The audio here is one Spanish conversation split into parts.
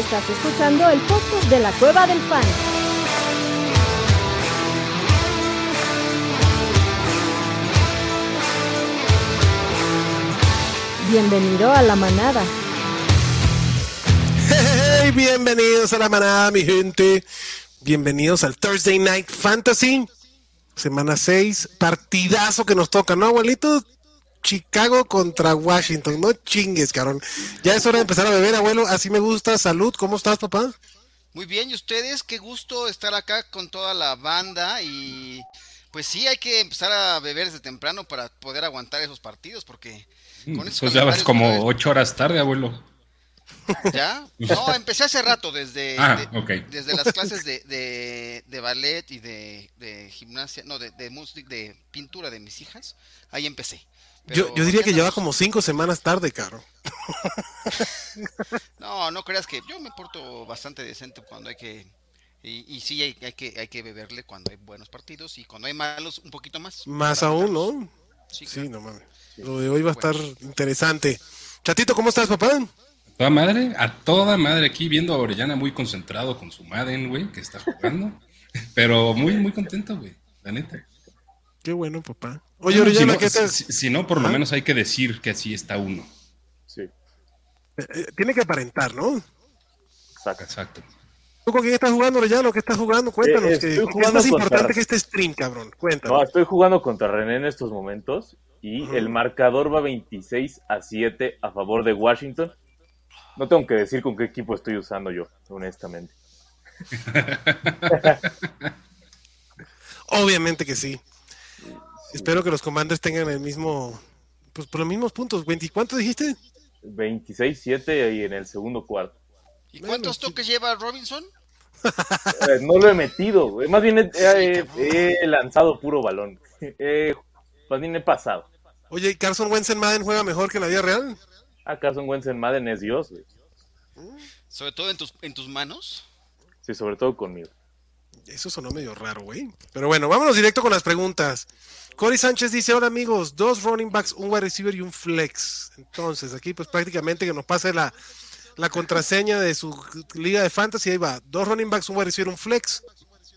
Estás escuchando el podcast de la Cueva del Fan. Bienvenido a la manada. Hey, bienvenidos a la manada, mi gente. Bienvenidos al Thursday Night Fantasy. Semana 6, partidazo que nos toca, ¿no, abuelito? Chicago contra Washington. No chingues, cabrón. Ya es hora de empezar a beber, abuelo. Así me gusta. Salud. ¿Cómo estás, papá? Muy bien, ¿y ustedes? Qué gusto estar acá con toda la banda y pues sí, hay que empezar a beber desde temprano para poder aguantar esos partidos porque con esos Pues ya vas como ocho horas tarde, abuelo. ¿Ya? No, empecé hace rato, desde, Ah, de- desde las clases de, de, de ballet y de, de gimnasia, no, de, de música, de pintura de mis hijas. Ahí empecé. Yo, Pero yo diría que lleva como cinco semanas tarde, cabrón. No, no creas que yo me porto bastante decente cuando hay que... Y, y sí, hay, hay que, hay que beberle cuando hay buenos partidos y cuando hay malos un poquito más. Más aún. ¿no? Sí, Sí, claro. no mames. Lo de hoy va a estar interesante. Chatito, ¿cómo estás, papá? A toda madre, a toda madre aquí viendo a Orellana muy concentrado con su Madden, güey, que está jugando. Pero muy, muy contento, güey, la neta. Qué bueno, papá. Oye, Bueno, Orellana, si, no, ¿qué tal? si- si no, por lo Ajá. menos hay que decir que así está uno. Sí, Eh, Tiene que aparentar, ¿no? exacto. Exacto. ¿Tú con quién estás jugando, Orellano? ¿Qué estás jugando? Cuéntanos. Eh, que, es jugando más contra- importante que este stream, cabrón. No, Cuéntanos. estoy jugando contra René en estos momentos y el marcador va 26 a 7 a favor de Washington. No tengo que decir con qué equipo estoy usando yo, honestamente. Obviamente que sí. Espero que los comandos tengan el mismo, pues por los mismos puntos. ¿20 cuánto dijiste? 26-7 y en el segundo cuarto. ¿Y Bueno, cuántos sí. toques lleva Robinson? Eh, no lo he metido, más bien he, he- he lanzado puro balón. Eh, más bien he pasado. Oye, ¿y ¿Carson Wentz en Madden juega mejor que en la vida real? ¿Acaso un Wentz en Madden es Dios? güey? Sobre todo en tus, en tus manos. Sí, sobre todo conmigo. Eso sonó medio raro, güey. Pero bueno, vámonos directo con las preguntas. Cory Sánchez dice, hola amigos, dos running backs, un wide receiver y un flex. Entonces, aquí pues prácticamente que nos pase la, la contraseña de su liga de fantasy. Ahí va, dos running backs, un wide receiver, un flex.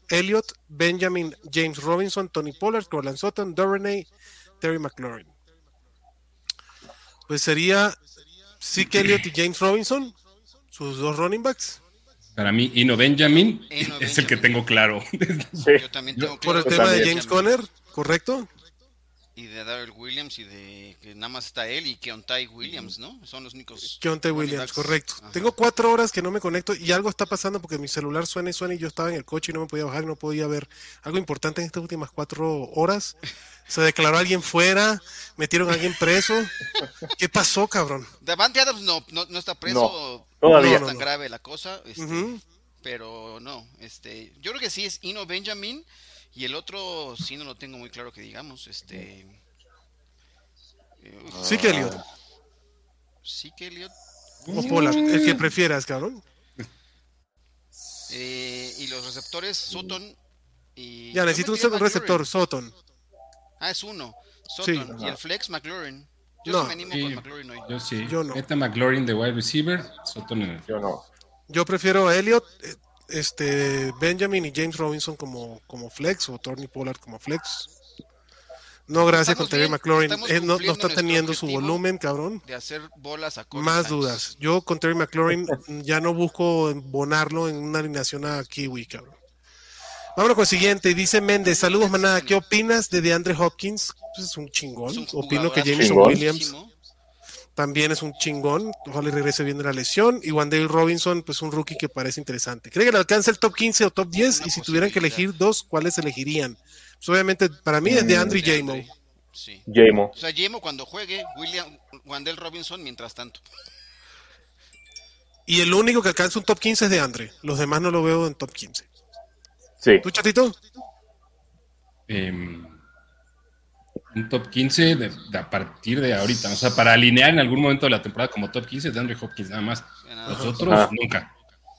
Elliot, Benjamin, James Robinson, Tony Pollard, Corland Sutton, Duvernay, Terry McLaurin. Pues sería Zeke Elliott y James Robinson, sus dos running backs. Para mí, Ino Benjamin Eno es el que Benjamin. tengo claro. Sí. Yo también Yo- tengo Por el claro tema de. James Conner, ¿correcto? Y de Darrell Williams y de que nada más está él y Keontae Williams, ¿no? Son los únicos. Keontae Williams, correcto. Ajá. Tengo cuatro horas que no me conecto y algo está pasando porque mi celular suena y suena y yo estaba en el coche y no me podía bajar y no podía ver algo importante en estas últimas cuatro horas. Se declaró alguien fuera, metieron a alguien preso. ¿Qué pasó, cabrón? Davante Adams no, no, no está preso. No, todavía. No es No, tan no. grave la cosa. este, Ujú. Pero no, este, yo creo que sí es Ino Benjamin y el otro sí no lo tengo muy claro que digamos, este. eh, Sí que Elliot sí que Elliot. o Pollard, el que prefieras, cabrón. eh, y los receptores Sutton y. Ya, necesito un receptor, Sutton. Ah, es uno. Sí. Sutton y el flex McLaurin. Yo No. sí me animo Sí. con McLaurin hoy. Yo sí. Yo no. Meta McLaurin de wide receiver, Soto en el Yo no. Yo prefiero a Elliot, eh, este, Benjamin y James Robinson como, como flex o Tony Pollard como flex. No, gracias con Terry McLaurin. Eh, no, no está teniendo su volumen, cabrón. De hacer bolas a Corey Más dudas. Yo con Terry McLaurin ya no busco embonarlo en una alineación a Kiwi, cabrón. Vámonos con el siguiente. Dice Méndez, saludos manada. ¿Qué opinas de DeAndre Hopkins? Pues es un chingón. Es un Opino que. Jameson Chingón. Williams también es un chingón. Ojalá y regrese bien de la lesión. Y Wandale Robinson, pues un rookie que parece interesante. ¿Cree que le alcanza el top 15 o top 10? Una y si tuvieran que elegir dos, ¿cuáles elegirían? Pues obviamente para mí es Mm, de Andre y De Jamo. Sí. Jamo. O sea, Jemo cuando juegue, William Wandel Robinson mientras tanto. Y el único que alcanza un top 15 es de Andre. Los demás no lo veo en top 15. Sí. ¿Tú, chatito? em, un top 15 de, de a partir de ahorita. O sea, para alinear en algún momento de la temporada como top 15 de Andre Hopkins, nada más. Los otros, Ajá. nunca.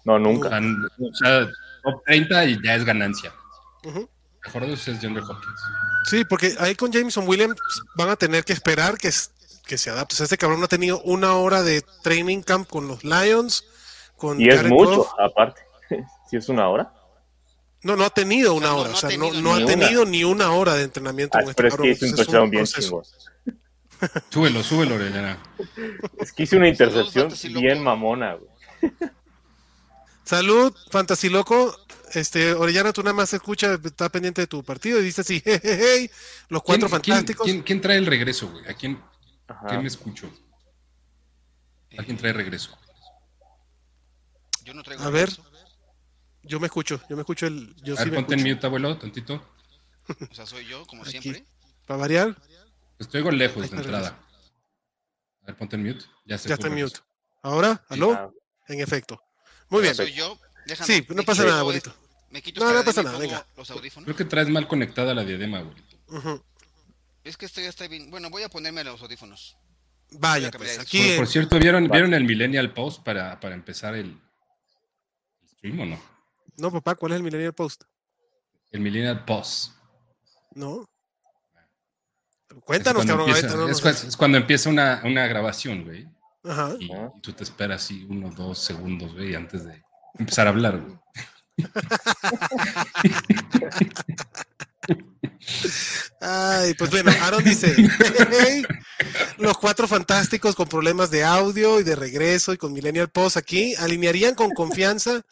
No, nunca. o sea, top 30 y ya es ganancia. Ujú. Mejor de ustedes, Andre Hopkins. Sí, porque ahí con Jameson Williams van a tener que esperar que, que se adapte. O sea, este cabrón no ha tenido una hora de training camp con los Lions. con Y es Jared mucho, Goff. aparte. Si es una hora. No, no ha tenido una hora, o sea, no, no ha tenido ni una hora de entrenamiento Ah, este pero es que hizo un es touchdown bien chingón. Súbelo, súbelo, Orellana. Es que hice una intercepción bien mamona, güey. Salud, Fantasy Loco. Este, Orellana, tú nada más escucha, está pendiente de tu partido y dice así, jejeje, los cuatro ¿Quién- quién- fantásticos. ¿quién, quién trae el regreso, güey? ¿A quién, quién me escucho? ¿A quién trae regreso? Yo no traigo A ver. regreso. Yo me escucho, yo me escucho el. Yo A sí ver, me ponte en mute, abuelo, tantito. O sea, soy yo, como Aquí. siempre. Para variar, Estoy algo lejos Ahí de entrada. A ver, ponte en mute. Ya, se ya está en mute. Ahora, ¿aló? En efecto. Muy bien. Soy yo. Déjame, Sí, no pasa nada, abuelito. Me quito No, no pasa nada, venga. Los audífonos. Creo que traes mal conectada la diadema. Ujú. Es que esto ya está bien. Bueno, voy a ponerme los audífonos. Vaya, pues aquí. Por, cierto, ¿vieron, ¿vieron el Millennial Post para, para empezar el, el stream o no? No, papá, ¿cuál es el Millennial Post? El Millennial Post. No. Cuéntanos, es cabrón. empieza, ahorita no es cuando empieza una, una grabación, güey. Ajá. Y, Ajá. y tú te esperas así unos dos segundos, güey, antes de empezar a hablar, güey. Ay, pues bueno, Aaron dice, "Hey, los cuatro fantásticos con problemas de audio y de regreso y con Millennial Post aquí, ¿alinearían con confianza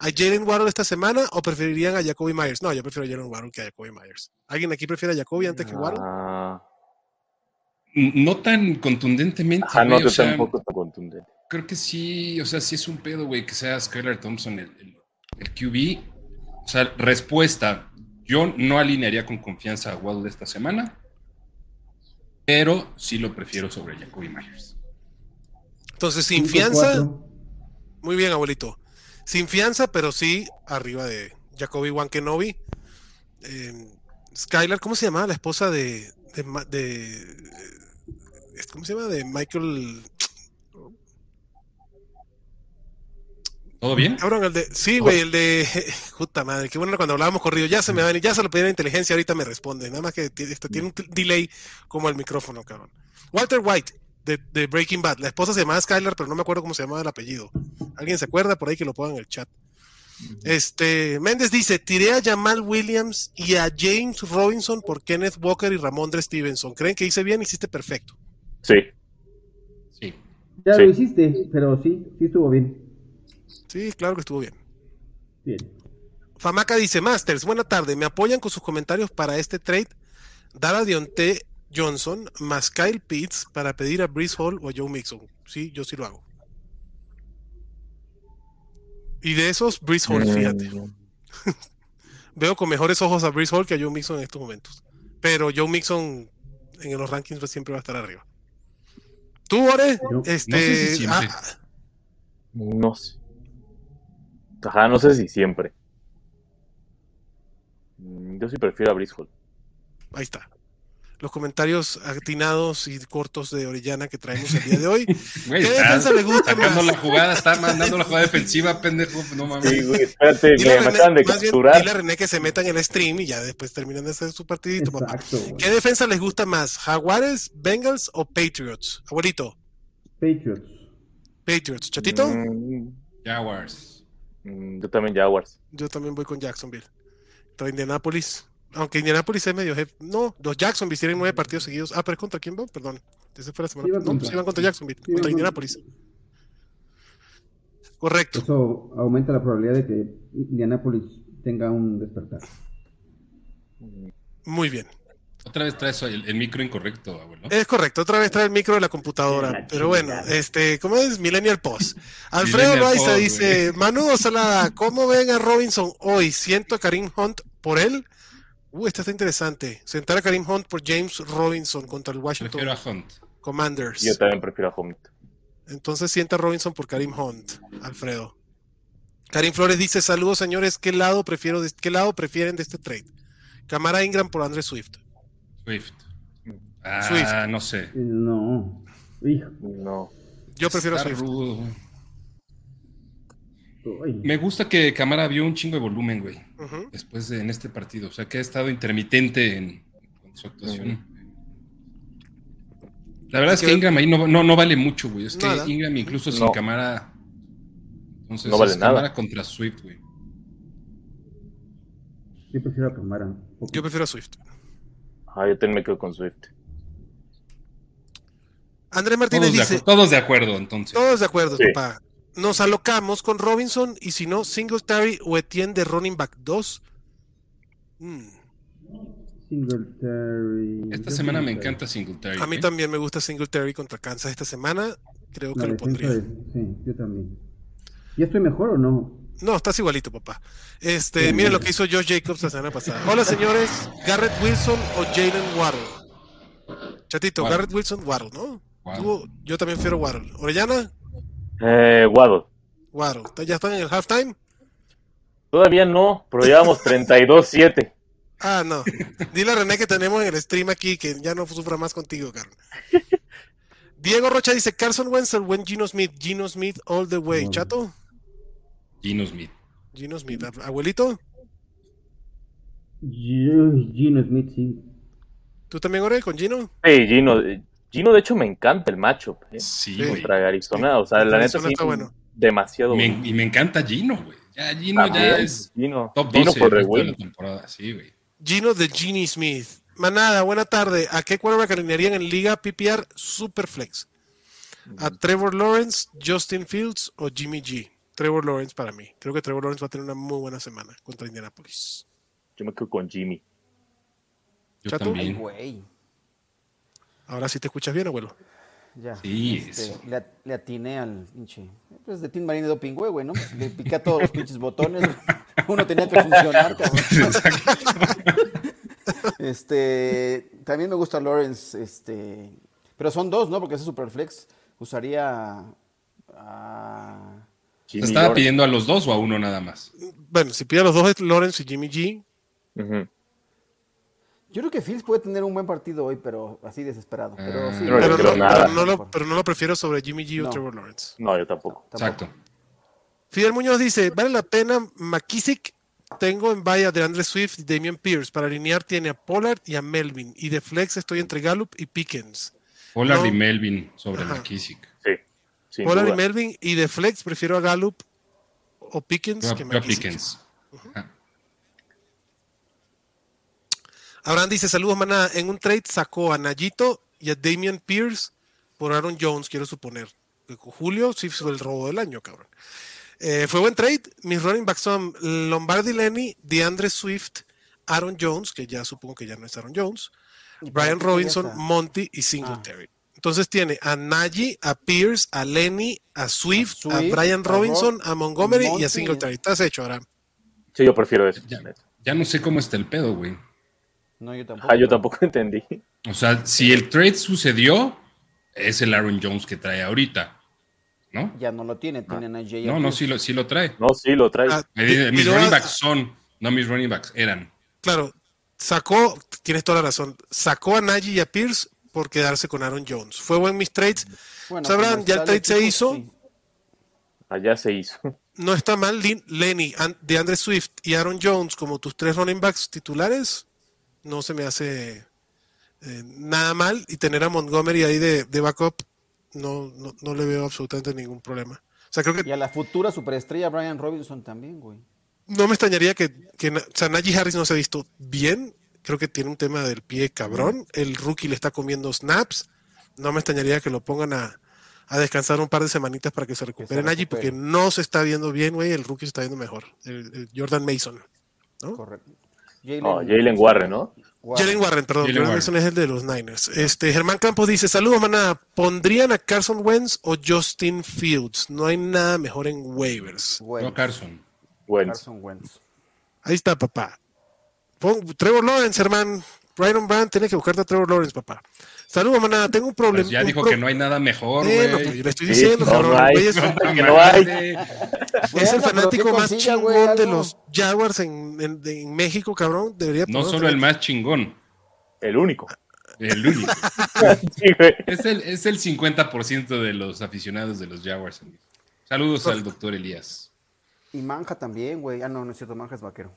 a Jalen Waddle esta semana o preferirían a Jacoby Myers? No, yo prefiero a Jalen Waddle que a Jacoby Myers. ¿Alguien aquí prefiere a Jacoby antes que Waddle? ah, N- No tan contundentemente, ajá, no, yo sea, tampoco tan contundente. creo que sí, o sea, sí es un pedo, güey, que sea Skylar Thompson el, el, el QB. O sea, respuesta, yo no alinearía con confianza a Waddle esta semana, pero sí lo prefiero sobre Jacoby Myers. Entonces, sin fianza, muy bien, abuelito. Sin fianza, pero sí arriba de Jacoby Wankenobi. Eh, Skylar, ¿cómo se llama? La esposa de, de- eh, ¿Cómo se llama? De Michael. ¿Todo bien? Cabrón, el de. Sí, güey, el de. Puta madre, qué bueno cuando hablábamos corrido. Ya se me va a venir, ya se lo pedí a la inteligencia, ahorita me responde. Nada más que tiene, este, tiene un delay como el micrófono, cabrón. Walter White, de, de Breaking Bad. La esposa se llamaba Skylar, pero no me acuerdo cómo se llamaba el apellido. ¿Alguien se acuerda? Por ahí que lo pongan en el chat. Este, Méndez dice, tiré a Jamal Williams y a James Robinson por Kenneth Walker y Ramondre Stevenson. ¿Creen que hice bien? Hiciste perfecto. Sí. Sí. Ya Sí. lo hiciste, pero sí, sí estuvo bien. Sí, claro que estuvo bien. Bien. Famaca dice, Masters, buena tarde. ¿Me apoyan con sus comentarios para este trade? Dar a Dionte Johnson más Kyle Pitts para pedir a Breeze Hall o a Joe Mixon. Sí, yo sí lo hago. Y de esos, Breeze Hall, fíjate. Mm, Veo con mejores ojos a Breeze Hall que a Joe Mixon en estos momentos. Pero Joe Mixon en los rankings pues, siempre va a estar arriba. ¿Tú, Ore? Yo- Este, No sé si siempre. ah, No sé. Ajá, no sé si siempre. Mm, Yo sí prefiero a Briscoe. Ahí está. Los comentarios atinados y cortos de Orellana que traemos el día de hoy. Güey, ¿Qué defensa le gusta sacando más? la jugada, está mandando la jugada defensiva, pendejo. No mames. Sí, güey, espérate, Dile a me, René- acaban de capturar. dile a René que se metan en el stream y ya después terminan de hacer su partidito, papá. Exacto. güey. ¿Qué defensa les gusta más? ¿Jaguares, Bengals o Patriots? Abuelito, Patriots. Patriots. ¿Chatito? Mm, Jaguars. Mm, yo también Jaguars. Yo también voy con Jacksonville. Contra Indianapolis. Aunque Indianapolis es medio jefe. No, los Jacksonville tienen nueve partidos seguidos. Ah, pero ¿es contra quién va? Perdón. Ese fue la semana. Van no, contra- sí van contra Jacksonville. Contra van Indianapolis. Correcto. Eso aumenta la probabilidad de que Indianapolis tenga un despertar. Muy bien. Otra vez traes el, el micro incorrecto, abuelo. Es correcto, otra vez trae el micro de la computadora. La pero bueno, este, ¿cómo es? Millennial Post. Alfredo Loaiza dice: Manu Salada, ¿cómo ven a Robinson hoy? Siento a Karim Hunt por él. Uh, esta está interesante. Sentar a Karim Hunt por James Robinson contra el Washington Prefiero a Hunt. Commanders. Yo también prefiero a Hunt. Entonces sienta a Robinson por Karim Hunt, Alfredo. Karim Flores dice: Saludos, señores. ¿Qué lado prefiero de- qué lado prefieren de este trade? Camara Ingram por Andre Swift. Swift. Ah, Swift. no sé. No. Hijo. No. Yo prefiero Está Swift. rudo. Me gusta que Camara vio un chingo de volumen, güey. Después de en este partido. O sea, que ha estado intermitente en, en su actuación. La verdad es que Que- Ingram ahí no, no, no vale mucho, güey. Es que Nada. Ingram, incluso sin No. Camara, Entonces, No vale es nada. Camara contra Swift, güey. Yo prefiero a Camara. Yo prefiero a Swift. Ah, yo también me quedo con Swift. Andrés Martínez Todos dice, todos de acuerdo, entonces. todos de acuerdo, Sí. papá. Nos alocamos con Robinson y si no, Singletary o Etienne de running back 2. Mm, Singletary. Esta semana me encanta Singletary. A mí ¿eh? también me gusta Singletary contra Kansas esta semana. Creo que La lo pondría. de- Sí, yo también. ¿Ya estoy mejor o no? No, estás igualito, papá. Este, Sí. miren lo que hizo Josh Jacobs la semana pasada. Hola, señores. Garrett Wilson o Jalen Waddle. Chatito, Waddle. Garrett Wilson, Waddle, ¿no? Waddle. Tú- yo también prefiero Waddle. Orellana, Eh, Waddle. Waddle. ¿Ya están en el halftime? Todavía no, pero llevamos 32-7. Ah, no. Dile a René que tenemos en el stream aquí que ya no sufra más contigo, Carlos. Diego Rocha dice Carson Wentz o buen Gino Smith. Gino Smith all the way. Chato, Gino Smith. Gino Smith. Abuelito, Gino Smith, sí. ¿tú también, Ore, con Gino? Sí, Gino. eh, Gino, de hecho, me encanta el matchup. eh, Sí. Contra Arizona. O sea, la neta sí. está bueno. Demasiado Me- bueno. y me encanta Gino, güey. Ya Gino También, ya es Gino. top Gino 12 por el el resto de la temporada. Sí, güey. Gino de Genie Smith. Manada, buena tarde. ¿A qué quarterback alinearían en Liga PPR Superflex? ¿A Trevor Lawrence, Justin Fields o Jimmy G? Trevor Lawrence para mí. Creo que Trevor Lawrence va a tener una muy buena semana contra Indianapolis. Yo me quedo con Jimmy. Yo Chato. Ay, también. güey. Ahora sí te escuchas bien, abuelo. Ya. Sí, este, eso. le, le atiné al pinche. Pues de Team Marine de Doping, güey, ¿no? Le piqué a todos los pinches botones. Uno tenía que funcionar, cabrón. Este. También me gusta Lawrence, este. Pero son dos, ¿no? Porque ese Superflex usaría. a- Jimmy ¿Estaba Lawrence. pidiendo a los dos o a uno nada más? Bueno, si pide a los dos es Lawrence y Jimmy G. Yo creo que Fields puede tener un buen partido hoy, pero así desesperado. Pero Ah. sí. No Pero no, nada. pero no lo, pero no lo prefiero sobre Jimmy G o No. Trevor Lawrence. No, yo tampoco. Tampoco. Exacto. Fidel Muñoz dice, ¿vale la pena McKissick? Tengo en vaya de Andre Swift y Damian Pierce. Para alinear tiene a Pollard y a Melvin. Y de flex estoy entre Gallup y Pickens. Pollard No. y Melvin sobre Ajá. McKissick. Sí. Sin Pollard duda. y Melvin. Y de flex prefiero a Gallup o Pickens Yo, que. Pickens. Ajá. Abraham dice, saludos manada. En un trade sacó a Nayito y a Damian Pierce por Aaron Jones, quiero suponer. Julio sí fue el robo del año, cabrón. Eh, fue buen trade. Mis running backs son Lombardi Lenny, DeAndre Swift, Aaron Jones, que ya supongo que ya no es Aaron Jones, ¿Y para Brian Robinson? Monty y Singletary. Entonces tiene a Najee, a Pierce, a Lenny, a Swift, a, Brian a Robinson, Rob- a Montgomery y a. Singletary. Estás hecho, Abraham. Sí, yo prefiero eso. Ya, no sé cómo está el pedo, güey. No, yo tampoco. Ah, yo tampoco entendí. O sea, si el trade sucedió, es el Aaron Jones que trae ahorita. ¿No? Ya no lo tiene, tienen a Jay. No, no, sí lo, sí lo trae. No, sí, lo trae. Ah, Me dice, Mis tiró running backs son, no mis running backs, eran. Claro, sacó, tienes toda la razón, sacó a Najee y a Pierce por quedarse con Aaron Jones. Fue buen mis trades. Bueno, Sabrán, ya el trade se equipo, hizo. sí. Allá se hizo. No está mal Lenny, An- DeAndre Swift y Aaron Jones como tus tres running backs titulares. No se me hace eh, nada mal. Y tener a Montgomery ahí de, de backup, no, no, no le veo absolutamente ningún problema. O sea, creo que Y a la futura superestrella Brian Robinson también, güey. no me extrañaría que, que o sea, Najee Harris no se ha visto bien. Creo que tiene un tema del pie cabrón. El rookie le está comiendo snaps. No me extrañaría que lo pongan a, a descansar un par de semanitas para que se recupere Najee, porque no se está viendo bien, güey. El rookie se está viendo mejor. El, el Jordan Mason. ¿no? Correcto. Jalen, No, Jalen Warren, ¿no? Jalen Warren, perdón. Jalen Jordan Warren. Mason es el de los Niners. Este, Germán Campos dice: Saludos, manada. ¿Pondrían a Carson Wentz o Justin Fields? No hay nada mejor en waivers. Wentz. No Carson. Bueno. Carson Wentz. Ahí está, papá. Trevor Lawrence, hermano. Ryan Brand tiene que buscarte a Trevor Lawrence, papá. Saludos, manada. Tengo un problema. Pues ya dijo que no hay nada mejor, Bueno, güey. pues yo le estoy diciendo, no, cabrón. no hay. es, No, que no hay. madre. es Bueno, el fanático más consiga, chingón de los Jaguars en, en- de- en México, cabrón. Debería No solo el más chingón, El único. el único. Sí. Es el, es el 50% de los aficionados de los Jaguars. Saludos al doctor Elías. Y Manja también, güey. Ah, no, no es cierto, Manja es vaquero.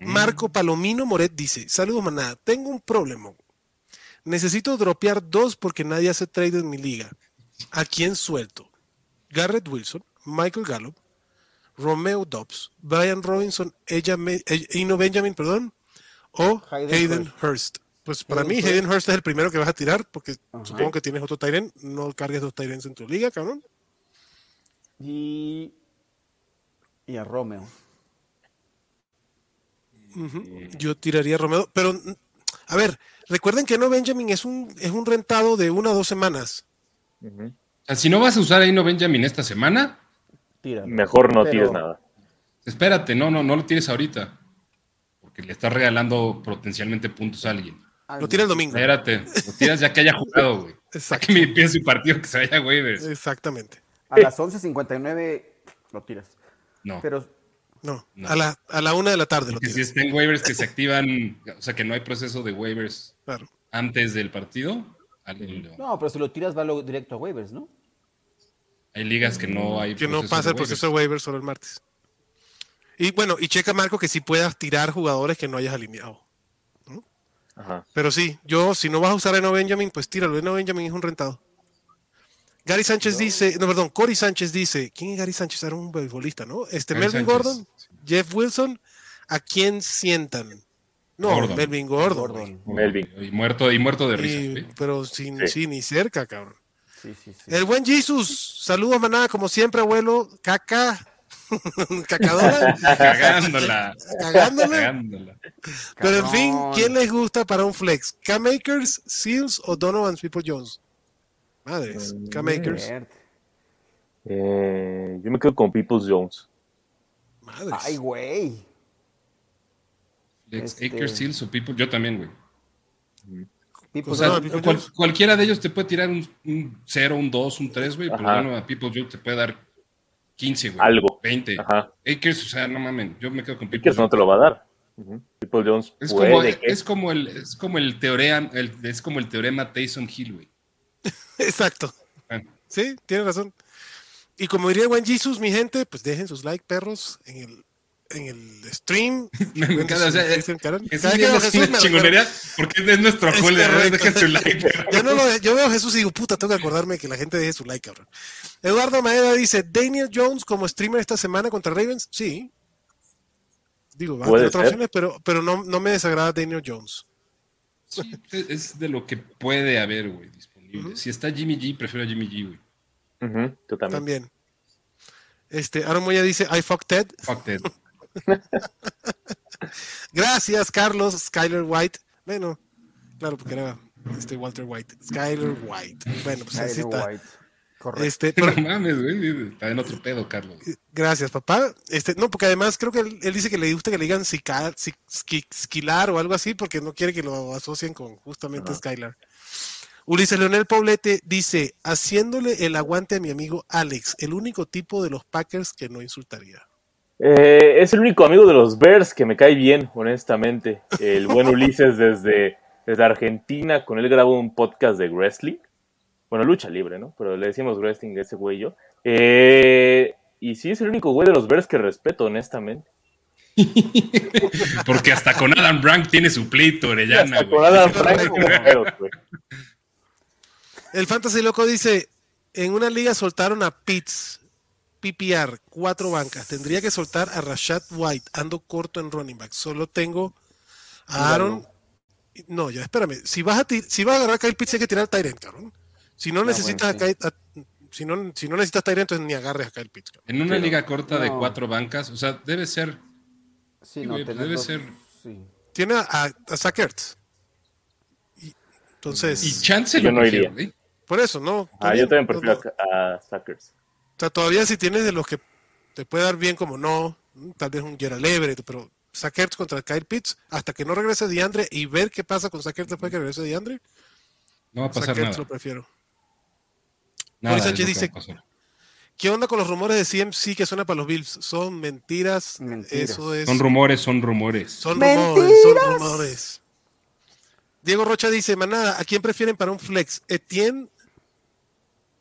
Marco Palomino Moret dice: Saludos, manada. Tengo un problema. Necesito dropear dos porque nadie hace trade en mi liga. ¿A quién suelto? Garrett Wilson, Michael Gallup, Romeo Dobbs, Brian Robinson, ella Me- eh, Benjamin, perdón, o Hayden Hayden, Hurst. Pues para Hayden mí Hurst. Hayden Hurst es el primero que vas a tirar porque Ajá. supongo que tienes otro Tyren. No cargues dos Tyrens en tu liga, cabrón. Y. Y a Romeo. Yo tiraría a Romeo, pero mm, a ver, recuerden que no Benjamin es un es un rentado de una o dos semanas. Si no vas a usar a Ino Benjamin esta semana. Mejor no Pero- tires nada. espérate, no, no, no lo tires ahorita. Porque le estás regalando potencialmente puntos a alguien. Lo tira el domingo. Espérate, lo tiras ya que haya jugado, güey. Exacto. que me empiece partido que se vaya a waivers. Exactamente. A las 11.59 lo tiras. No. Pero No, No. A, la, a la una de la tarde lo si tiras. está en waivers que se activan, o sea que no hay proceso de waivers Claro. antes del partido, lo- no, pero si lo tiras va directo a waivers, ¿no? hay ligas que no hay Que no pasa el proceso de waiver solo el martes. Y bueno, y checa Marco que si puedas tirar jugadores que no hayas alineado. Ajá. Pero sí, yo si no vas a usar a Eno Benjamin, pues tíralo. Eno Benjamin es un rentado. Gary Sánchez dice, no, perdón, Cory Sánchez dice, ¿quién es Gary Sánchez? Era un beisbolista, ¿no? Este, Gary Melvin Sánchez, Gordon, sí. Jeff Wilson, ¿a quién sientan? No, Gordon. Melvin Gordon. Gordon. Melvin. Y muerto, y muerto de risa. Y- ¿sí? pero sin, Sí. sí, ni cerca, cabrón. Sí, sí, sí. El buen Jesus, saludos manada, como siempre, abuelo, caca, cacadora, Cagándola. cagándola. Cagándola. Pero en fin. ¿quién les gusta para un flex? ¿K-Makers, Seals o Donovan People Jones? Madres, K-Makers. Verde. Eh, yo me quedo con Peoples Jones. Madres. Ay, güey. Lex Este- Akers, Seals o People, yo también, güey. People O sea, People cual- Jones. cualquiera de ellos te puede tirar un, un 0, un 2, un 3, güey, pero bueno, a People Jones te puede dar 15, güey. Algo. 20. Ajá. Akers, o sea, no mamen, yo me quedo con People Pickers no te lo va a dar. Ujú. People Jones Es puede como, que- es como el, es como el teorema, el- es como el teorema Tyson Hill, güey. Exacto. Ah, Sí, tienes razón. Y como diría buen Jesus, mi gente, pues dejen sus like, perros, en el, en el stream. Me encanta, o sea, veo es chingonería porque es nuestro correcto. Dejen su like. perro. Ya no lo- yo veo a Jesús y digo, puta, tengo que acordarme que la gente deje su like, cabrón. Eduardo Maeda dice, Daniel Jones como streamer esta semana contra Ravens. Sí. Digo, va a Puede tener otras opciones, pero, pero no, no me desagrada Daniel Jones. Sí, es es de lo que puede haber, güey, disponible. Si está Jimmy G, prefiero a Jimmy G, güey. Yo también. También. Este, Aaron Moya dice, I fuck Ted. Fuck that. Gracias, Carlos, Skyler White. Bueno, claro, porque era este Walter White. Skyler White. Bueno, pues así Tyler está. White. Correcto. Este, pero- No mames, güey. Está en otro pedo, Carlos. Gracias, papá. Este, no, porque además creo que él, él dice que le gusta que le digan sica- si- esqui- esquilar o algo así, porque no quiere que lo asocien con justamente Skylar. Ulises Leonel Poblete dice, haciéndole el aguante a mi amigo Alex, el único tipo de los Packers que no insultaría. Eh, es el único amigo de los Bears que me cae bien, honestamente. El buen Ulises desde, desde Argentina, con él grabo un podcast de wrestling. Bueno, lucha libre, ¿no? Pero le decimos wrestling a ese güey y yo. Eh, y sí, es el único güey de los Bears que respeto, honestamente. Porque hasta con Adam Brank tiene su pleito, Orellana, Hasta con güey. Adam pedos, güey. El Fantasy Loco dice, en una liga soltaron a Pitts, PPR, cuatro bancas. Tendría que soltar a Rashad White, ando corto en running back. Solo tengo a Aaron. No, ya espérame. Si vas a, si vas a agarrar a Kyle Pitts, hay que tirar al Tyrant, cabrón. Si no necesitas bueno, a Kyle- a- si no, si no necesitas Tyrant, entonces ni agarres a Kyle Pitts. cabrón. En una liga corta de cuatro bancas, o sea, debe ser. Sí, Sí, no, güey, tener debe dos- ser- sí. Tiene a, a, a Zach Ertz. Y- entonces, Y chance Yo lo no iría. güey. Por eso, ¿no? Ah, yo también prefiero no. a, a Suckers. O sea, todavía si tienes de los que te puede dar bien como no, tal vez un Gerald Everett, pero Sackers contra Kyle Pitts, hasta que no regrese DeAndre y ver qué pasa con Sackers después que regrese DeAndre, No va a pasar Sackers nada. lo prefiero. Nada Sánchez dice-. ¿Qué onda con los rumores de CMC que suena para los Bills? Son mentiras. Mentiras. Eso es. Son rumores, son rumores. Son ¡Mentiras! rumores, son rumores. Diego Rocha dice, manada, ¿a quién prefieren para un flex? ¿Etienne,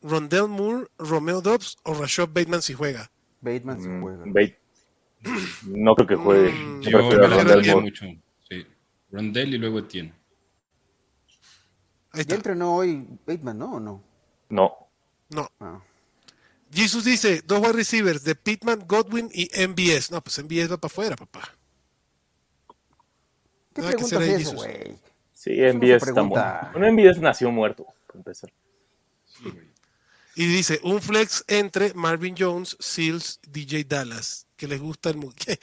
Rondell Moore, Romeo Dobbs o Rashad Bateman si juega? Bateman se Mm, juega. Bait. No creo que juegue. Mm, Yo prefiero me Rondell Moore. mucho. Sí. Rondell y luego Etienne. Ahí Ya entrenó hoy Bateman, ¿no? ¿O no? No. No. Ah. Jesus dice, dos wide receivers de Pittman, Godwin y MBS. No, pues MBS va para afuera, papá. ¿Qué Nada que eso, güey? Sí, MBS está muerto. Un MBS nació muerto, para empezar. Y dice, un flex entre Marvin Jones, Seals, DJ Dallas. Que les gusta el que,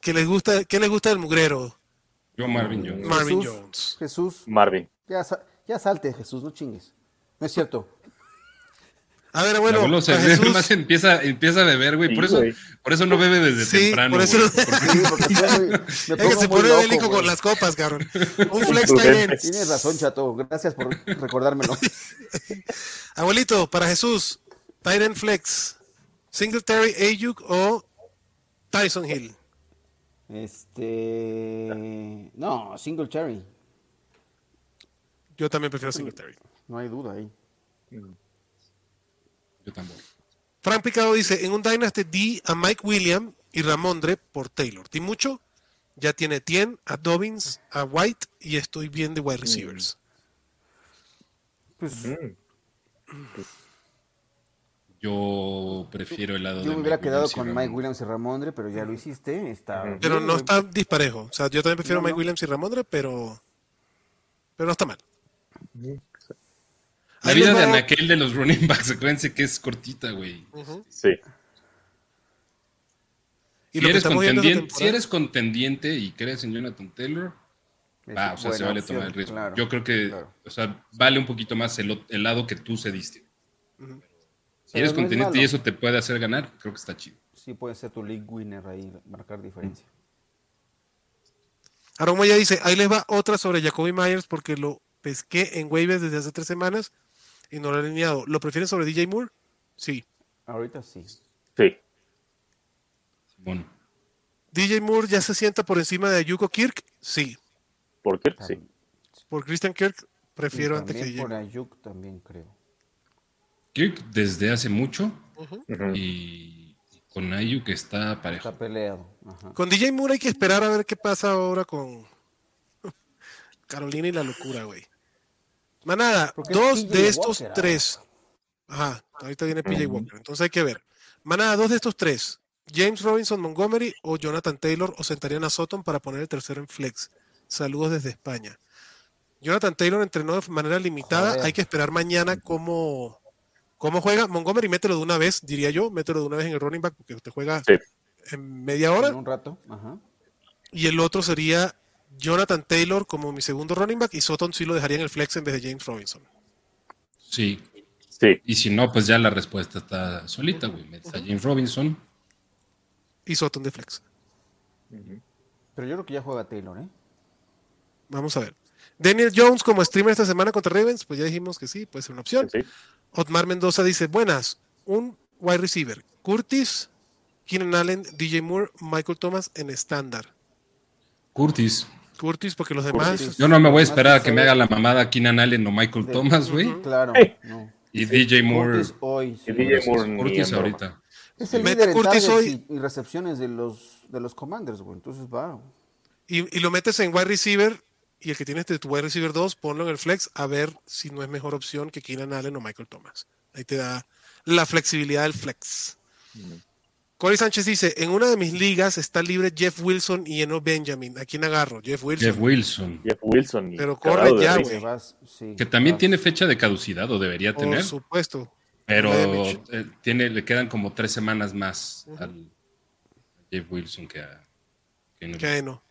que les gusta, que les gusta el mugrero. Yo Marvin Jones. Marvin Jesús. Jones. Jesús, Marvin. ya, sa- ya salte, Jesús, no chingues. No es cierto. A ver, El abuelo, abuelo se ve, Jesús, más empieza, empieza a beber, güey. Sí, por, eso, güey. por eso no bebe desde Sí, temprano. por eso güey. Sí, porque que se pone bélico con las copas, cabrón. Un flex end. Tienes razón, chato. Gracias por recordármelo. Abuelito, para Jesús, end flex. Singletary, Ayuk o Tyson Hill. Este. No, single cherry. Yo también prefiero Singletary. No hay duda ahí. Yo. Frank Picado dice, en un Dynasty di a Mike William y Ramondre por Taylor. Di mucho, ya tiene Tien, a Dobbins, a White y estoy bien de wide receivers. Pues Yo prefiero el lado yo de me hubiera Mike quedado con. Mike Williams y Ramondre, pero ya lo hiciste. Está Pero bien, no está disparejo. O sea, yo también prefiero No, Mike no. Williams y Ramondre, pero, pero no está mal. La vida de Anaquel de los running backs, acuérdense que es cortita, güey. Sí. Y Si eres, contendiente, si temporada- eres contendiente y crees en Jonathan Taylor, va, o sea, se vale opción, tomar el riesgo. claro, Yo creo que, claro. o sea, vale un poquito más el, lado que tú cediste. Si Pero eres no es contendiente y eso te puede hacer ganar, creo que está chido. Sí, puede ser tu league winner ahí, marcar diferencia. Aaron Moya dice, ahí les va otra sobre Jacoby Myers porque lo pesqué en waivers desde hace tres semanas y no lo he alineado. ¿Lo prefieren sobre DJ Moore? Sí. Ahorita sí. Sí. Simón. ¿DJ Moore ya se sienta por encima de Ayuko Kirk? Sí. ¿Por qué? Sí. Por Christian Kirk prefiero antes que también DJ por. Ayuk también creo. Kirk desde hace mucho y con Ayu que está parejo. Está peleado. Ajá. Con DJ Moore hay que esperar a ver qué pasa ahora con Carolina y la locura, güey. Manada, dos de estos Walker, ah. tres. Ajá, ahorita viene PJ. Walker. Entonces hay que ver. Manada, dos de estos tres. James Robinson Montgomery o Jonathan Taylor o sentarían a Sutton para poner el tercero en flex. Saludos desde España. Jonathan Taylor entrenó de manera limitada. Joder. Hay que esperar mañana cómo, cómo juega. Montgomery, mételo de una vez, diría yo. Mételo de una vez en el running back porque usted juega Sí. en media hora. En un rato. Ajá. Y el otro sería Jonathan Taylor como mi segundo running back y Sutton sí lo dejaría en el flex en vez de James Robinson. Sí. Sí. Y si no, pues ya la respuesta está solita, güey. Metes a James Robinson. Y Sutton de flex. Pero yo creo que ya juega Taylor, ¿eh? Vamos a ver. Daniel Jones como streamer esta semana contra Ravens, pues ya dijimos que sí, puede ser una opción. Sí. Otmar Mendoza dice, buenas, un wide receiver, Curtis, Keenan Allen, DJ Moore, Michael Thomas en estándar. Curtis. Curtis porque los demás... Curtis. Yo no me voy a esperar a que me haga la mamada Keenan Allen o Michael De- Thomas, güey. Claro. No. Y DJ Moore. Curtis hoy. sí. Y DJ Moore Curtis ahorita. Es el Mete líder Curtis hoy. y, y recepciones de los, de los Commanders, güey. Entonces va. Y, y lo metes en wide receiver y el que tienes de tu wide receiver 2, ponlo en el flex a ver si no es mejor opción que Keenan Allen o Michael Thomas. Ahí te da la flexibilidad del flex. Corey Sánchez dice, en una de mis ligas está libre Jeff Wilson y Eno Benjamin. ¿A quién agarro? Jeff Wilson. Jeff Wilson. Jeff Wilson. Pero corre ya, güey. Sí, Que también vas. tiene fecha de caducidad o debería Por tener. supuesto. Pero eh, tiene, le quedan como tres semanas más al a Jeff Wilson que a, que no. Que a Eno.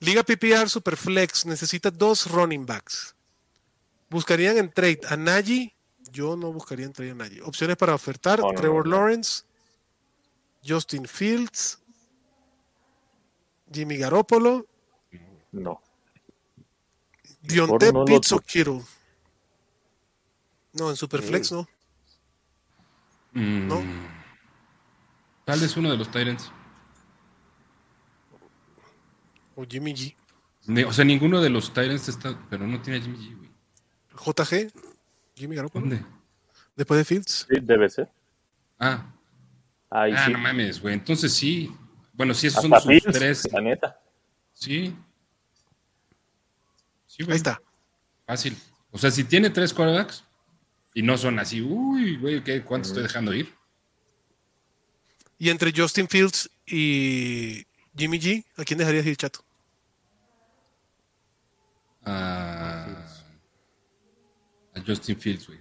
Liga PPR Superflex necesita dos running backs. ¿Buscarían en trade a Nagy? Yo no buscaría en trade a Nagy. Opciones para ofertar: no, Trevor no. Lawrence, Justin Fields, Jimmy Garoppolo, No. Dionte no lo Pitts o toques. Kittle. No, en Superflex no. Mm, ¿No? Tal vez uno de los Tyrants. O Jimmy G. o sea, ninguno de los Tyrants está, pero no tiene a Jimmy G, güey. JG, Jimmy Garoppolo. ¿Dónde? Después de Fields. Sí, debe ser. Ah, Ahí ah sí. no mames, güey. Entonces sí. Bueno, si esos son sus tres. la neta. Sí. Sí, güey. Ahí está. Fácil. O sea, si tiene tres quarterbacks y no son así, uy, güey, ¿qué, ¿cuánto estoy dejando ir? Y entre Justin Fields y Jimmy G, ¿a quién dejarías ir, chato? A, a Justin Fields, güey.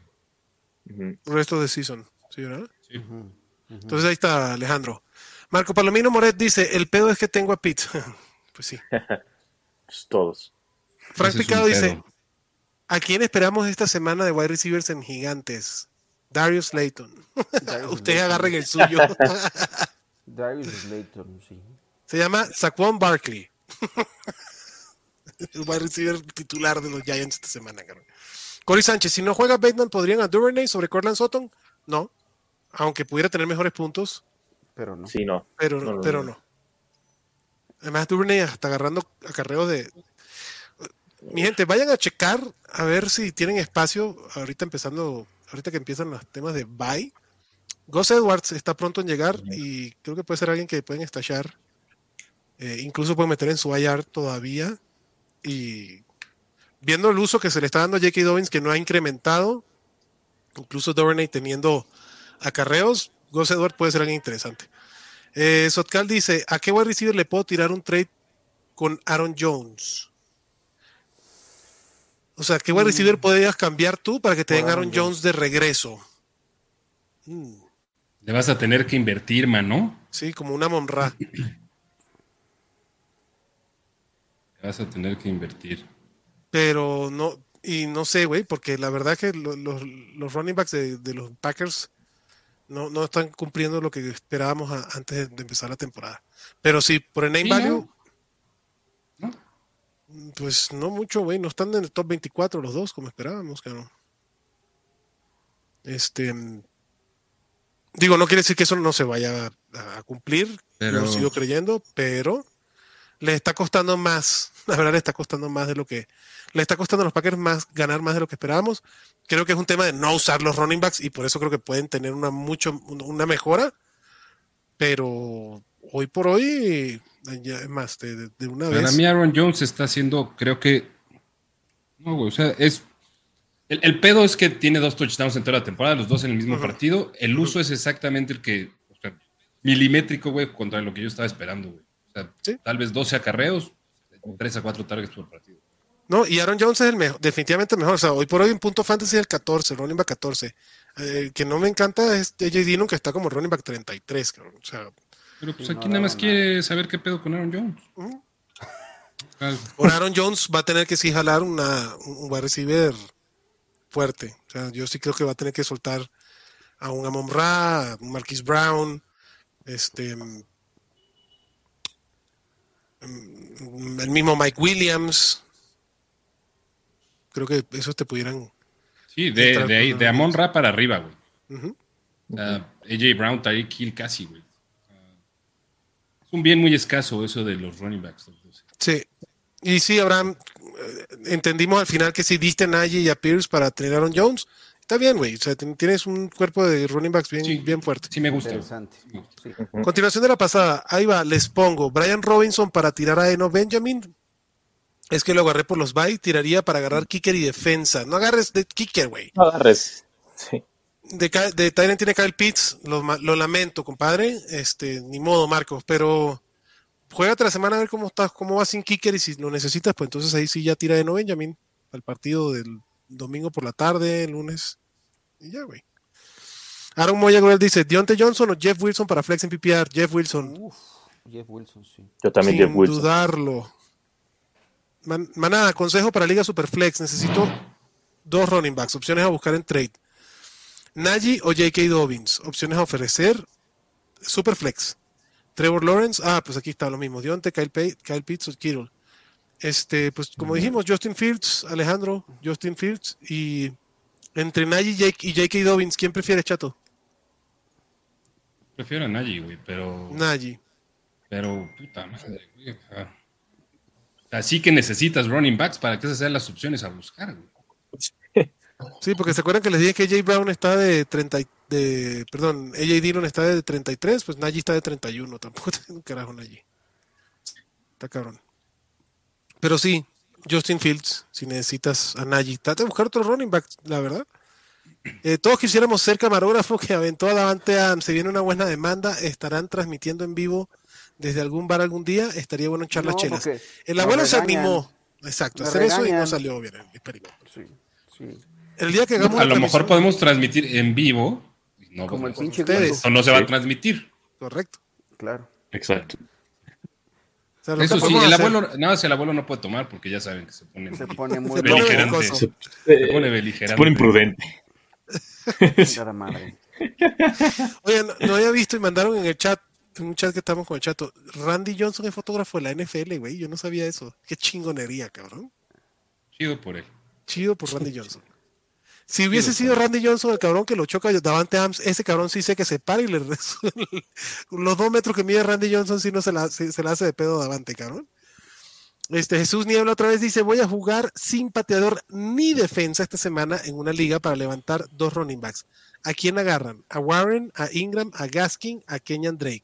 Resto de season, ¿sí, verdad? Sí. Entonces ahí está Alejandro. Marco Palomino Moret dice, el pedo es que tengo a Pitts. pues sí. Pues todos. Frank Picado dice, pedo. ¿a quién esperamos esta semana de wide receivers en gigantes? Darius Slayton. Darius Ustedes agarren el suyo. Darius Slayton, sí. Se llama Saquon Barkley. el wide receiver titular de los Giants esta semana. Cory Sánchez, si no juega Bateman, ¿podrían a Duvernay sobre Cortland Sutton? No. Aunque pudiera tener mejores puntos, Pero no. Sí, no. pero No, pero no. Además, Duvernay está agarrando acarreos de... Mi gente, vayan a checar a ver si tienen espacio ahorita empezando, ahorita que empiezan los temas de bye. Gus Edwards está pronto en llegar y creo que puede ser alguien que pueden estachar. Eh, incluso pueden meter en su IR todavía. Y viendo el uso que se le está dando a J.K. Dobbins, que no ha incrementado, incluso Duvernay teniendo acarreos, Gus Edwards puede ser alguien interesante. Eh, Sotcal dice: ¿A qué wide receiver le puedo tirar un trade con Aaron Jones? O sea, ¿qué wide receiver podrías cambiar tú para que te Mm. Den Aaron Jones de regreso? Mm, Le vas a tener que invertir, mano. sí, como una Monra. Le vas a tener que invertir. Pero no, y no sé, güey, porque la verdad que lo- los, los running backs de, de los Packers no, no están cumpliendo lo que esperábamos a- antes de, de empezar la temporada. Pero sí, por el name Sí, value, ¿no? pues no mucho, güey, no están en el top 24 los dos como esperábamos, cabrón. Este, mm, digo, no quiere decir que eso no se vaya a, a cumplir, Pero- lo sigo creyendo, pero le está costando más, la verdad le está costando más de lo que, le está costando a los Packers más ganar más de lo que esperábamos. Creo que es un tema de no usar los running backs y por eso creo que pueden tener una mucho una mejora, pero hoy por hoy ya es más de, de- una Para vez. mí Aaron Jones está haciendo, creo que... No, güey, o sea, es... El, el pedo es que tiene dos touchdowns en toda la temporada, los dos en el mismo partido. El uso es exactamente el que... o sea, milimétrico, güey, contra lo que yo estaba esperando, güey. O sea, Sí. tal vez 12 acarreos, 3 a 4 targets por partido. No, y Aaron Jones es el mejor, definitivamente el mejor. O sea, hoy por hoy en punto fantasy es el 14, running back 14. Eh, que no me encanta es AJ Dillon, que está como running back 33, cabrón. O sea, Pero pues aquí no nada más daba quiere saber qué pedo con Aaron Jones. Por Aaron Jones va a tener que sí jalar una, un wide receiver fuerte. O sea, yo sí creo que va a tener que soltar a un Amon Ra, a un Marquis Brown, este mm, mm, el mismo Mike Williams. Creo que esos te pudieran. Sí, de, de, ahí, de Amon Ra para arriba, güey. Ujú. O sea, AJ Brown, Tyreek Hill casi, güey. Es un bien muy escaso eso de los running backs. Sí. Y sí, Abraham, eh, entendimos al final que si diste a Najee y a Pierce para tener a Aaron Jones, está bien, güey. O sea, tienes un cuerpo de running backs bien, Sí. bien fuerte. Sí me gusta. Interesante. Sí. Continuación de la pasada, ahí va, les pongo Brian Robinson para tirar a Eno Benjamin. Es que lo agarré por los bye, tiraría para agarrar kicker y defensa. No agarres de kicker, güey. No agarres. Sí. De, de Tyrant tiene Kyle Pitts, lo, lamento, compadre. Este, ni modo, Marcos, pero juégate la semana a ver cómo estás, cómo vas sin kicker y si lo necesitas, pues entonces ahí sí ya tira de no Benjamin al partido del domingo por la tarde, lunes. Y ya, güey. Aaron Moya Gorel dice, Deontay Johnson o Jeff Wilson para Flex en PPR. Jeff Wilson. Uf, Jeff Wilson, sí. Yo también sin Jeff Wilson. dudarlo. Man- manada, consejo para Liga Superflex. Necesito dos running backs. Opciones a buscar en trade. Najee o J.K. Dobbins. Opciones a ofrecer. Superflex. Trevor Lawrence. Ah, pues aquí está lo mismo. Dionte, Kyle, Pay- Kyle Pitts o Kittle. Este, pues como dijimos, Justin Fields, Alejandro, Justin Fields. Y entre Najee y Jake- y J.K. Dobbins, ¿quién prefiere, chato? Prefiero a Najee, güey, pero. Najee. Pero, puta madre, güey. o sea, Así que necesitas running backs para que esas sean las opciones a buscar, güey. Sí, porque se acuerdan que les dije que AJ Brown está de 30, y- de, perdón, AJ Dillon está de 33, pues Najee está de 31, tampoco tiene un carajo Najee. Está cabrón. Pero sí, Justin Fields, si necesitas a Najee, trata de buscar otro running back, la verdad. Eh, todos quisiéramos ser camarógrafo que aventó a Davante Adams. Se viene una buena demanda. Estarán transmitiendo en vivo desde algún bar algún día. Estaría bueno echar las No, chelas. El abuelo se animó. Exacto, hacer eso y no salió bien el experimento. Sí, sí. El día que hagamos A lo mejor podemos transmitir en vivo. No, Como el pues, pinche ustedes. Esto no se va a transmitir. Correcto. Claro. Exacto. O sea, lo Eso sí, el hacer- abuelo, nada más el abuelo no puede tomar porque ya saben que se pone, Se pone muy Se pone beligerante. Se Se, pone se beligerante. pone imprudente. Madre. Oye, no, no había visto y mandaron en el chat, en un chat que estamos con el chat, Randy Johnson es fotógrafo de la NFL, güey. Yo no sabía eso. Qué chingonería, cabrón. Chido por él. Chido por Randy Johnson. Si hubiese sido Randy Johnson el cabrón que lo choca Davante Adams, ese cabrón sí sé que se para y le resuelve. Los dos metros que mide Randy Johnson sí no se la, se, se la hace de pedo Davante, cabrón. Este Jesús Niebla otra vez dice, voy a jugar sin pateador ni defensa esta semana en una liga para levantar dos running backs. ¿A quién agarran? ¿A Warren, a Ingram, a Gaskin, a Kenyan Drake?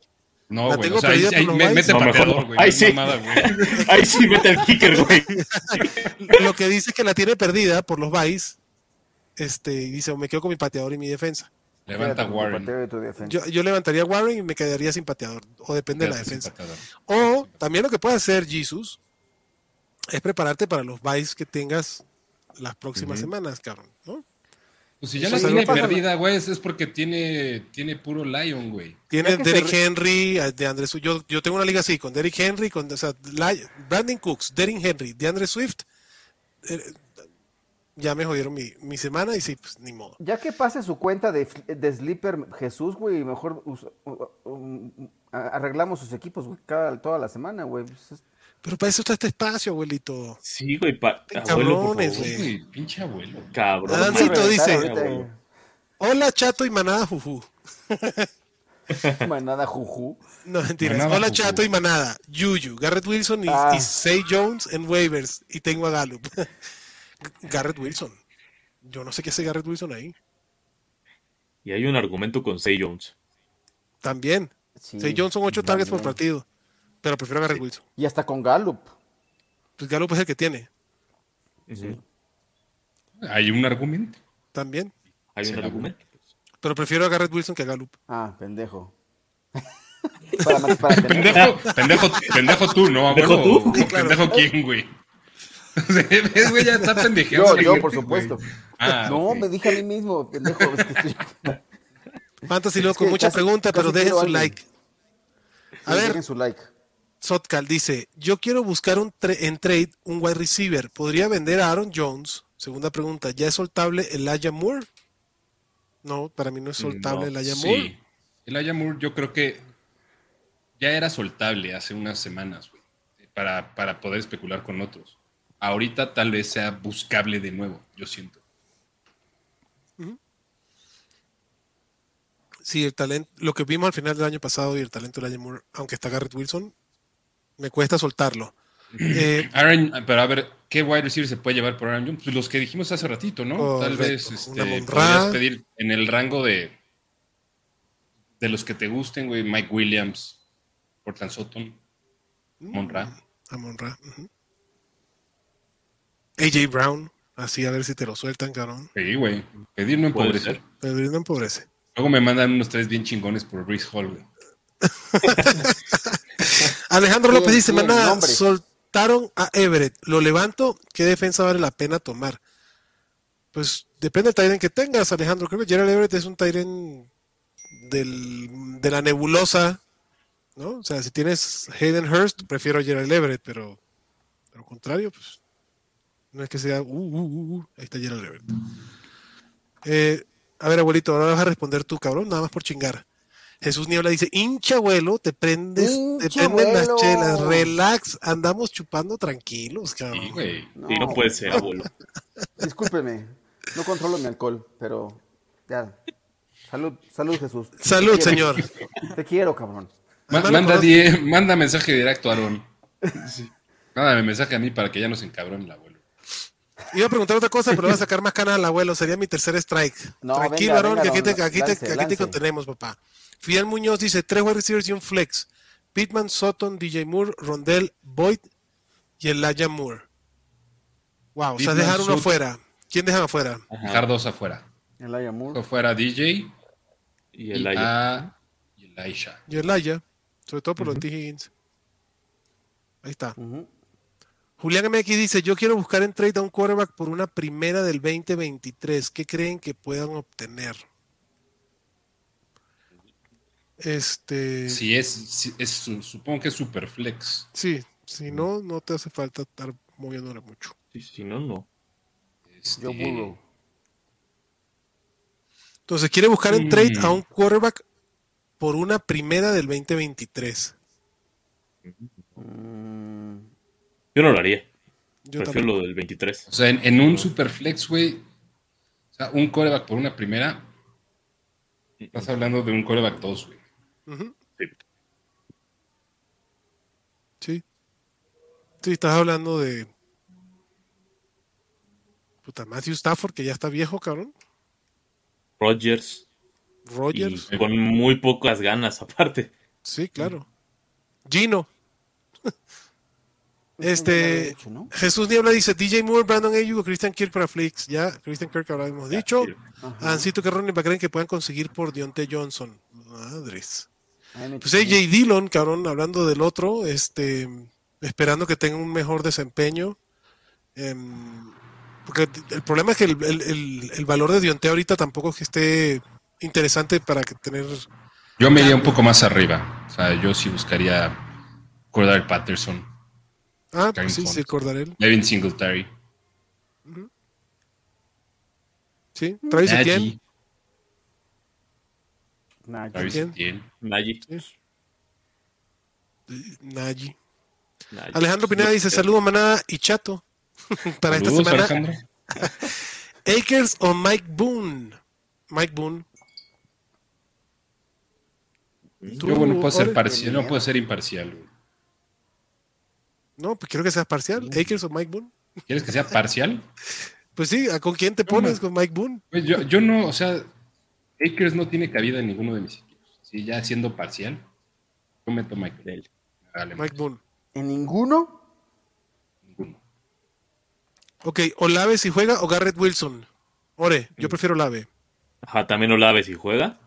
No, La güey. tengo O sea, ahí, perdida ahí me- mete No, pateador, güey. Ahí sí. mamada, güey. Ahí sí mete el kicker, güey. Lo que dice es que la tiene perdida por los Vice. Este, y dice, me quedo con mi pateador y mi defensa. Levanta Quédate con tu Warren. pateo y tu defensa. Yo, yo levantaría a Warren y me quedaría sin pateador. O depende de la defensa. O también lo que puede hacer Jesus es prepararte para los buys que tengas las próximas semanas, cabrón. ¿no? Pues si ya la tiene perdida, güey, es es porque tiene, tiene puro Lion, güey. Se Derrick Henry, a- de Andrés, yo, yo tengo una liga así, con Derrick Henry, con o sea, Li- Brandon Cooks, Derrick Henry, de Andrés Swift. eh, ya me jodieron mi, mi semana y sí, pues ni modo. Ya que pase su cuenta de, de Sleeper Jesús, güey, mejor us- u- u- a- arreglamos sus equipos, güey, cada, toda la semana, güey. Pues es- Pero para eso está este espacio, abuelito. Sí, güey. Pa, Qué abuelo, por cabrones, favor. güey. Güey, pinche abuelo. Cabrón. Adancito dice- Hola, Chato y Manada Juju. Manada juju. No, mentiras. Manada Hola, Juju. Chato y Manada. Yuyu, Garrett Wilson y, Ah. y Say Jones en waivers. Y tengo a Gallup. Garrett Wilson. Yo no sé qué hace Garrett Wilson ahí. Y hay un argumento con Say Jones. También. Sí, Say Jones son ocho targets por partido. Pero prefiero a Garrett Wilson. Y hasta con Gallup. Pues Gallup es el que tiene. Hay un argumento. También. Hay un argumento. Pero prefiero a Garrett Wilson que a Gallup. Ah, pendejo. para, para Pendejo, pendejo, pendejo tú, ¿no? ¿Pendejo tú? ¿O ¿Pendejo quién, güey? ¿Ves, güey? Ya está pendejeando. Yo, yo, por supuesto. Ah, no, me dije a mí mismo, pendejo. es que estoy- Fantasy que mucha casi- pregunta, pero dejen su alguien. like. A Sí, ver, dejen su like. Sotcal dice, yo quiero buscar un tra- en trade un wide receiver. ¿Podría vender a Aaron Jones? Segunda pregunta, ¿ya es soltable Elijah Moore? No, para mí no es soltable No, Elijah Moore. Sí. Elijah Moore yo creo que ya era soltable hace unas semanas, güey, para, para poder especular con otros. Ahorita tal vez sea buscable de nuevo, yo siento. Sí, el talento, lo que vimos al final del año pasado y el talento de Elijah Moore, aunque está Garrett Wilson, me cuesta soltarlo. Eh, Aaron, pero a ver, ¿qué wide receiver se puede llevar por Aaron Jones? Pues los que dijimos hace ratito, ¿no? Tal vez este, Monra. podrías pedir en el rango de de los que te gusten, güey, Mike Williams, Portland Sutton, Monra. Amon Ra, ujú. AJ Brown, así a ver si te lo sueltan, cabrón. Sí, güey. Pedir no empobrecer. Pero no empobrece. Luego me mandan unos tres bien chingones por Reese Hall, güey. Alejandro López dice, maná, soltaron a Everett, lo levanto, ¿qué defensa vale la pena tomar? Pues depende del Tyren que tengas, Alejandro. Creo que Gerald Everett es un Tyren del, de la nebulosa, ¿no? O sea, si tienes Hayden Hurst, prefiero a Gerald Everett, pero de lo contrario, pues no es que sea, uh, uh, uh, uh, ahí está Gerald Everett. Eh, a ver, abuelito, ahora vas a responder tú, cabrón, nada más por chingar. Jesús Niebla dice, hincha abuelo, te prendes, te prenden las abuelo". chelas, relax, andamos chupando tranquilos, cabrón. Sí, güey. Sí, no puede ser, abuelo. Discúlpeme, no controlo mi alcohol, pero ya. Salud, salud Jesús. Salud, Te señor. Te quiero, cabrón. Ma- manda, die- manda mensaje directo a Aaron. Mándame mensaje a mí para que ya nos encabrón el abuelo. Iba a preguntar otra cosa, pero voy a sacar más canas al abuelo. Sería mi tercer strike. No, Tranquilo, venga, Aarón, venga, que aquí te, aquí contenemos, papá. Fidel Muñoz dice: tres wide receivers y un flex. Pittman, Sutton, DJ Moore, Rondell, Boyd y Elijah Moore. Wow, o sea, Pittman, dejar uno afuera. ¿Quién dejan afuera? Dejar dos afuera. Elijah Moore. O fuera DJ Y y, el a y Elisha. Y Elaya, sobre todo por los T. Higgins. Ahí está. Ujú. Julián MX dice, yo quiero buscar en trade a un quarterback por una primera del 2023. ¿Qué creen que puedan obtener? Este, Si es, supongo que es super flex. sí, si no, no te hace falta estar moviéndole mucho. Sí, si no, no. Este, Burrow. Entonces, quiere buscar en trade Mm. a un quarterback por una primera del 2023. Mm, Yo no lo haría. Yo Prefiero también. lo del 23. O sea, en, en un super flex, güey. O sea, un coreback por una primera. Estás hablando de un coreback 2, güey. Sí. Sí. Sí, estás hablando de. Puta, Matthew Stafford, que ya está viejo, cabrón. Rodgers. Rogers. Y con muy pocas ganas, aparte. Sí, claro. Gino. Este. dicho, ¿no? Jesús Niebla dice: DJ Moore, Brandon Ayuk o Christian Kirk para Flix. Ya, Christian Kirk ahora hemos dicho. Ancito que Ronnie creen que puedan conseguir por Dionte Johnson. Madres. Pues. AJ Dillon, cabrón, hablando del otro, este, esperando que tenga un mejor desempeño. Em, porque el problema es que el, el- el- el valor de Dionte ahorita tampoco es que esté interesante para que tener. Yo me iría un poco más arriba. O sea, yo sí buscaría Cordell Patterson, Ah, pues sí, Hunt. sí, Cordarel. Levin Singletary, Sí, Travis Etienne. Travis Etienne. Nagy. Nagy. Alejandro Pineda dice: Saludos, manada y chato. para esta semana, Alejandro. Akers o Mike Boone. Mike Boone. Tú, Yo, bueno, puedo ser parcial, no puedo ser imparcial, güey. No, pues quiero que seas parcial. Mm. Akers o Mike Boone. ¿Quieres que sea parcial? Pues sí, ¿a ¿con quién te pones? ¿Con Mike Boone? Pues yo, yo no, o sea, Akers no tiene cabida en ninguno de mis equipos. Sí, ya siendo parcial, yo meto Michael. Dale, Mike Boone. ¿En ninguno? ninguno. Ok, Olave si juega o Garrett Wilson. Ore, yo prefiero Olave. Ajá, también Olave si juega.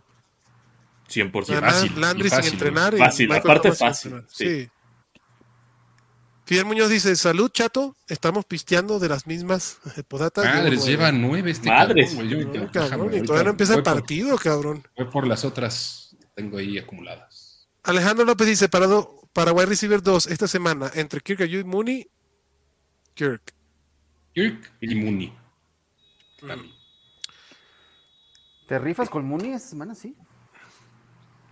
100%. Además, fácil, Landry y fácil, sin entrenar. y Fácil, Michael aparte fácil. Sí. Fidel Muñoz dice, salud, chato. Estamos pisteando de las mismas podatas. Madres, lleva nueve este Madres. cabrón, güey. Yo- No, yo- cabrón, déjame, y todavía no empieza el por- partido, cabrón. Voy por las otras que tengo ahí acumuladas. Alejandro López dice, parado, para wide receiver 2 esta semana, entre Kirk y Mooney, Kirk. Kirk y Mooney. ¿Te rifas con Mooney esta semana? Sí.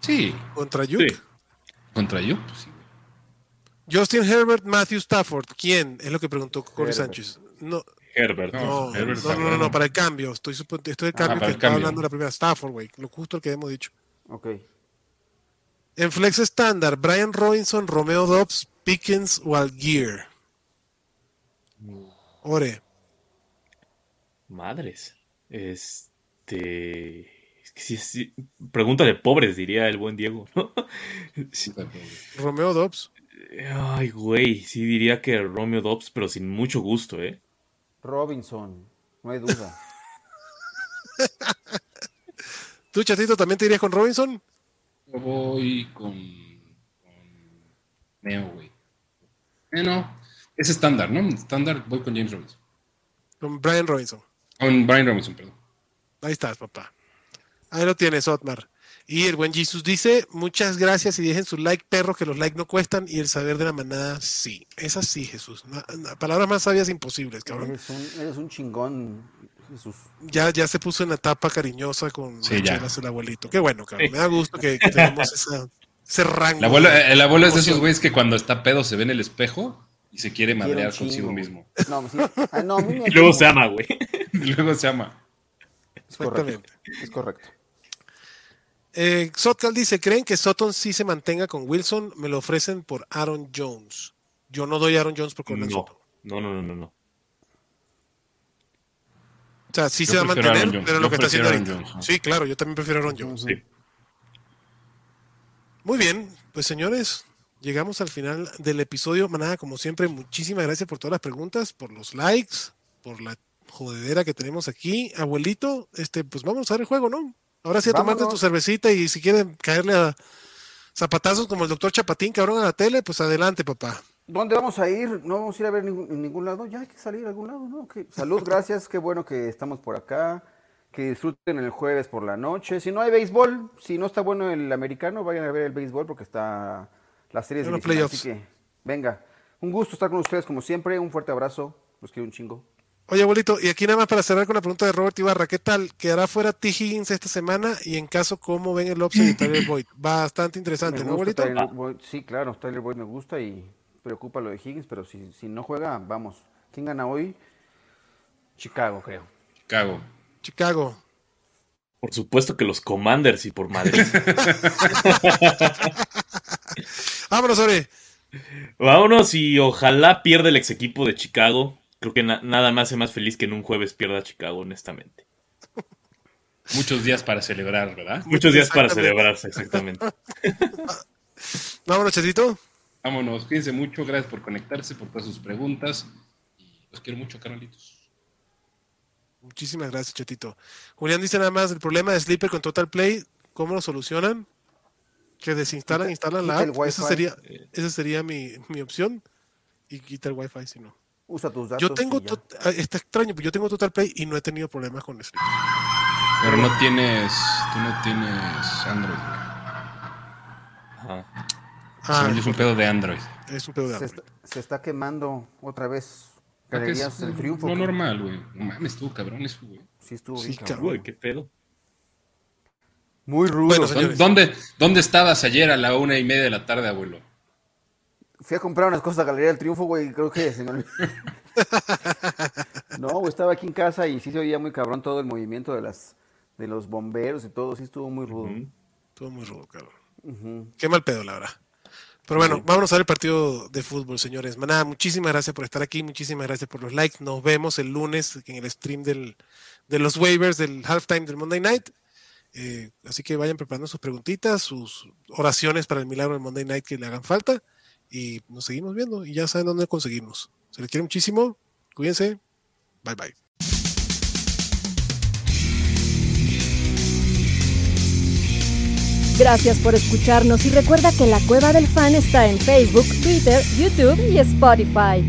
Sí, Contra Ayuk. Sí. contra yo, pues sí. Justin Herbert, Matthew Stafford. ¿Quién? Es lo que preguntó Corey Herbert. Sánchez. No, Herbert. no, Herbert no, no, no, no, para el cambio. Estoy, estoy el cambio que el estaba cambio. hablando la primera. Stafford, güey. Lo justo el que hemos dicho. Ok. En flex estándar, Brian Robinson, Romeo Dobbs, Pickens o Algier. Ore. Madres. Este. Es que sí, sí. Pregunta de pobres, diría el buen Diego. Romeo Dobbs. Ay, güey. Sí diría que Romeo Dobbs, pero sin mucho gusto, ¿eh? Robinson. No hay duda. ¿Tú, chatito, también te irías con Robinson? Yo voy con, con Neo, güey. Eh, no, es estándar, ¿no? Estándar, voy con James Robinson. Con Brian Robinson. Con Brian Robinson, perdón. Ahí estás, papá. Ahí lo tienes, Otmar. Y el buen Jesus dice, muchas gracias y dejen su like, perros, que los likes no cuestan y el saber de la manada sí. Es así, Jesús. Palabras más sabias imposibles, cabrón. eres, un, eres un chingón, Jesús. Ya, ya se puso en la etapa cariñosa con Sí, chelas el abuelito. Qué bueno, cabrón. Me da gusto que, que tengamos esa, ese rango. El abuelo, el abuelo es de esos güeyes que cuando está pedo se ve en el espejo y se quiere madrear consigo mismo. No, sí. Ay, no, a mí me Y luego se ama, güey. Y luego se ama. Es correcto. Es correcto. Eh, Sotcal dice, ¿creen que Sutton sí se mantenga con Wilson? Me lo ofrecen por Aaron Jones. Yo no doy a Aaron Jones por Cortland Sutton. No, no, no, no, no. O sea, sí Yo se va a mantener, pero lo que está haciendo ahorita. Sí, claro, yo también prefiero a Aaron Jones. Sí. Muy bien, pues señores, llegamos al final del episodio. Manada, como siempre, muchísimas gracias por todas las preguntas, por los likes, por la jodedera que tenemos aquí. Abuelito, este, pues vamos a ver el juego, ¿no? Ahora sí a tomarte Vámonos. tu cervecita y si quieren caerle a zapatazos como el doctor Chapatín, cabrón, a la tele, pues adelante, papá. ¿Dónde vamos a ir? ¿No vamos a ir a ver ningún, en ningún lado? Ya hay que salir a algún lado, ¿no? Salud, gracias, qué bueno que estamos por acá. Que disfruten el jueves por la noche. Si no hay béisbol, si no está bueno el americano, vayan a ver el béisbol porque está las series En los playoffs. Así que, venga. Un gusto estar con ustedes como siempre. Un fuerte abrazo. Los quiero un chingo. Oye, abuelito, y aquí nada más para cerrar con la pregunta de Robert Ibarra, ¿qué tal? ¿Quedará fuera T. Higgins esta semana? Y en caso, ¿cómo ven el upside de Tyler Boyd? Bastante interesante, ¿no, abuelito? Tyler Boyd. Sí, claro, Tyler Boyd me gusta y preocupa lo de Higgins, pero si, si no juega, vamos. ¿Quién gana hoy? Chicago, creo. Cago. Chicago. Por supuesto que los Commanders y por Madrid. Vámonos, Ore. Vámonos y ojalá pierda el ex equipo de Chicago. Creo que na- nada me hace más feliz que en un jueves pierda Chicago, honestamente. Muchos días para celebrar, ¿verdad? Muchos días para celebrarse, exactamente. Vámonos, Chetito. Vámonos, cuídense mucho, gracias por conectarse, por todas sus preguntas. Y los quiero mucho, carnalitos. Muchísimas gracias, Chetito. Julián dice nada más el problema de Sleeper con Total Play, ¿cómo lo solucionan? Que desinstalan, instalan la app. Esa sería, esa sería mi, mi opción. Y quita el Wi-Fi si no. Usa tus datos. Yo tengo, ah, está extraño, pero yo tengo Total Play y no he tenido problemas con Sleeper. Pero no tienes, tú no tienes Android. güey. Ajá. Ah, es un pedo de Android. es un pedo de se, Android. está, se está quemando otra vez. Es Galerías del Triunfo. lo que normal, güey. No mames, estuvo cabrón eso, güey. Sí, estuvo Sí, bien, cabrón. qué pedo. Muy rudo. Bueno, ¿Dó- Señores. ¿Dónde, ¿Dónde estabas ayer a la una y media de la tarde, abuelo? Fui a comprar unas cosas a Galería del Triunfo, güey. Creo que se me olvidó. no, güey, estaba aquí en casa y sí se oía muy cabrón todo el movimiento de las de los bomberos y todo. Sí, estuvo muy rudo. Todo muy rudo, cabrón. Qué mal pedo, la verdad. Pero bueno, vámonos a ver el partido de fútbol, señores. Nada, muchísimas gracias por estar aquí, muchísimas gracias por los likes. Nos vemos el lunes en el stream del, de los waivers del halftime del Monday Night. Eh, así que vayan preparando sus preguntitas, sus oraciones para el milagro del Monday Night que le hagan falta. Y nos seguimos viendo y ya saben dónde conseguirnos. Se les quiere muchísimo. Cuídense. Bye bye. Gracias por escucharnos y recuerda que la Cueva del Fan está en Facebook, Twitter, YouTube y Spotify.